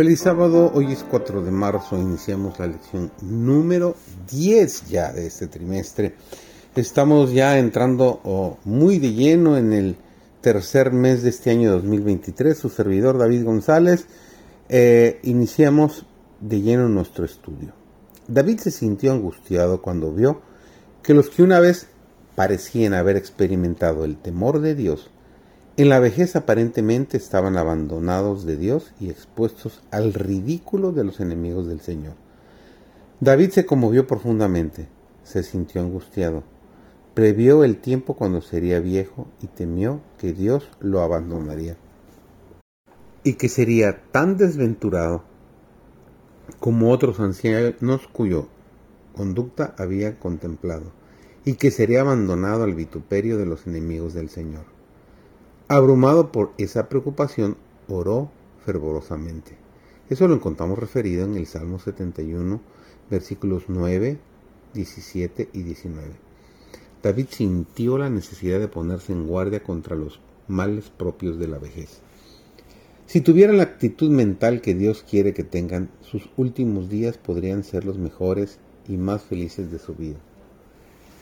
Feliz sábado, hoy es 4 de marzo, iniciamos la lección número 10 ya de este trimestre. Estamos ya entrando muy de lleno en el tercer mes de este año 2023. Su servidor David González, eh, iniciamos de lleno nuestro estudio. David se sintió angustiado cuando vio que los que una vez parecían haber experimentado el temor de Dios, en la vejez aparentemente estaban abandonados de Dios y expuestos al ridículo de los enemigos del Señor. David se conmovió profundamente, se sintió angustiado, previó el tiempo cuando sería viejo y temió que Dios lo abandonaría y que sería tan desventurado como otros ancianos cuyo conducta había contemplado, y que sería abandonado al vituperio de los enemigos del Señor. Abrumado por esa preocupación, oró fervorosamente. Eso lo encontramos referido en el Salmo 71, versículos 9, 17 y 19. David sintió la necesidad de ponerse en guardia contra los males propios de la vejez. Si tuvieran la actitud mental que Dios quiere que tengan, sus últimos días podrían ser los mejores y más felices de su vida.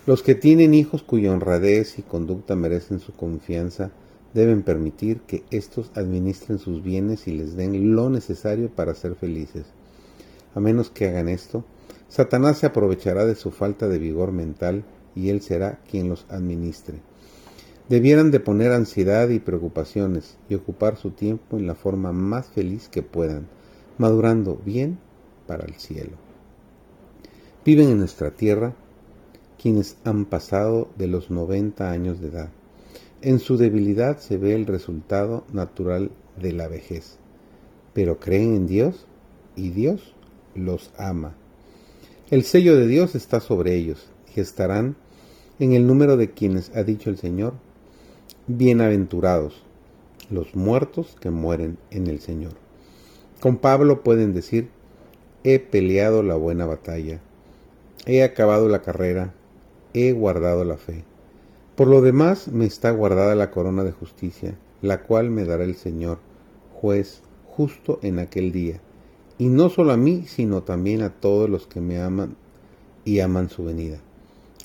Los que tienen hijos cuya honradez y conducta merecen su confianza, deben permitir que éstos administren sus bienes y les den lo necesario para ser felices. A menos que hagan esto, Satanás se aprovechará de su falta de vigor mental y él será quien los administre. Debieran de poner ansiedad y preocupaciones y ocupar su tiempo en la forma más feliz que puedan, madurando bien para el cielo. Viven en nuestra tierra quienes han pasado de los 90 años de edad en su debilidad se ve el resultado natural de la vejez, pero creen en Dios y Dios los ama. El sello de Dios está sobre ellos y estarán en el número de quienes ha dicho el Señor, bienaventurados los muertos que mueren en el Señor. Con Pablo pueden decir, he peleado la buena batalla, he acabado la carrera, he guardado la fe. Por lo demás me está guardada la corona de justicia, la cual me dará el Señor, juez justo en aquel día, y no solo a mí, sino también a todos los que me aman y aman su venida.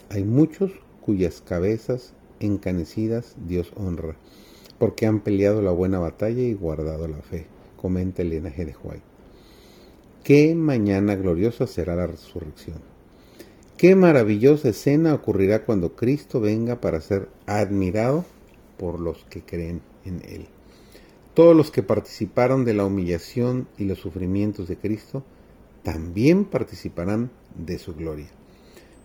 Hay muchos cuyas cabezas encanecidas Dios honra, porque han peleado la buena batalla y guardado la fe, comenta Elena G. Qué mañana gloriosa será la resurrección. Qué maravillosa escena ocurrirá cuando Cristo venga para ser admirado por los que creen en Él. Todos los que participaron de la humillación y los sufrimientos de Cristo también participarán de su gloria.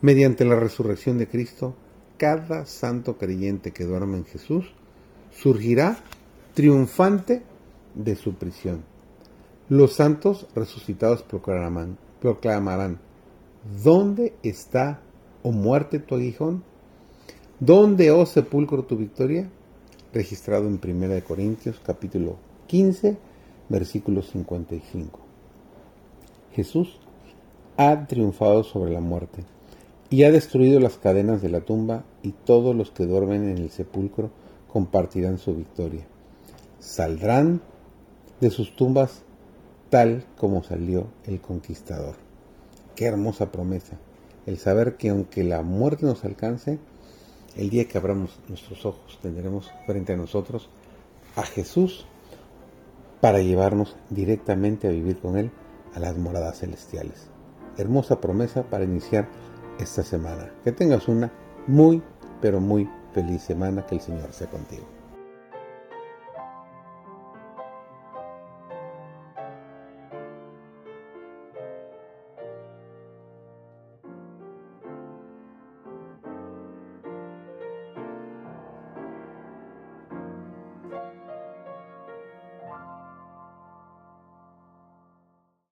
Mediante la resurrección de Cristo, cada santo creyente que duerma en Jesús surgirá triunfante de su prisión. Los santos resucitados proclamarán, proclamarán ¿Dónde está, oh muerte, tu aguijón? ¿Dónde, oh sepulcro, tu victoria? Registrado en 1 Corintios capítulo 15, versículo 55. Jesús ha triunfado sobre la muerte y ha destruido las cadenas de la tumba y todos los que duermen en el sepulcro compartirán su victoria. Saldrán de sus tumbas tal como salió el conquistador. Qué hermosa promesa. El saber que aunque la muerte nos alcance, el día que abramos nuestros ojos tendremos frente a nosotros a Jesús para llevarnos directamente a vivir con Él a las moradas celestiales. Hermosa promesa para iniciar esta semana. Que tengas una muy, pero muy feliz semana. Que el Señor sea contigo.